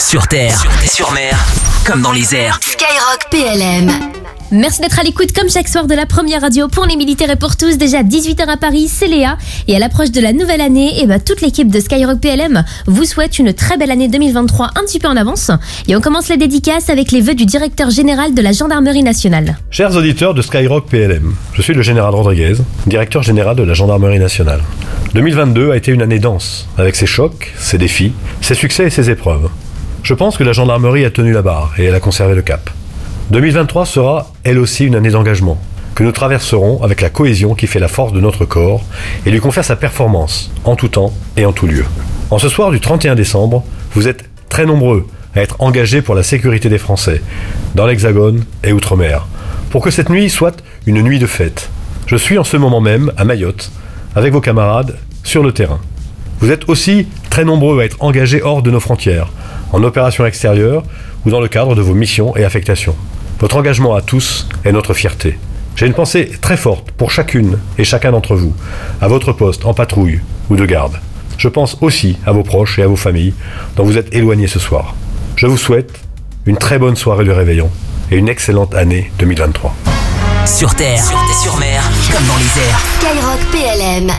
Sur terre, sur, sur mer, comme dans les airs. Skyrock PLM. Merci d'être à l'écoute comme chaque soir de la première radio pour les militaires et pour tous. Déjà 18h à Paris, c'est Léa. Et à l'approche de la nouvelle année, et bah, toute l'équipe de Skyrock PLM vous souhaite une très belle année 2023 un petit peu en avance. Et on commence la dédicace avec les vœux du directeur général de la Gendarmerie nationale. Chers auditeurs de Skyrock PLM, je suis le général Rodriguez, directeur général de la Gendarmerie nationale. 2022 a été une année dense, avec ses chocs, ses défis, ses succès et ses épreuves. Je pense que la gendarmerie a tenu la barre et elle a conservé le cap. 2023 sera, elle aussi, une année d'engagement, que nous traverserons avec la cohésion qui fait la force de notre corps et lui confère sa performance, en tout temps et en tout lieu. En ce soir du 31 décembre, vous êtes très nombreux à être engagés pour la sécurité des Français, dans l'Hexagone et Outre-mer, pour que cette nuit soit une nuit de fête. Je suis en ce moment même à Mayotte, avec vos camarades, sur le terrain. Vous êtes aussi très nombreux à être engagés hors de nos frontières, en opération extérieure ou dans le cadre de vos missions et affectations. Votre engagement à tous est notre fierté. J'ai une pensée très forte pour chacune et chacun d'entre vous, à votre poste, en patrouille ou de garde. Je pense aussi à vos proches et à vos familles dont vous êtes éloignés ce soir. Je vous souhaite une très bonne soirée de réveillon et une excellente année 2023. Sur terre, sur, sur mer, comme dans les airs. Skyrock PLM.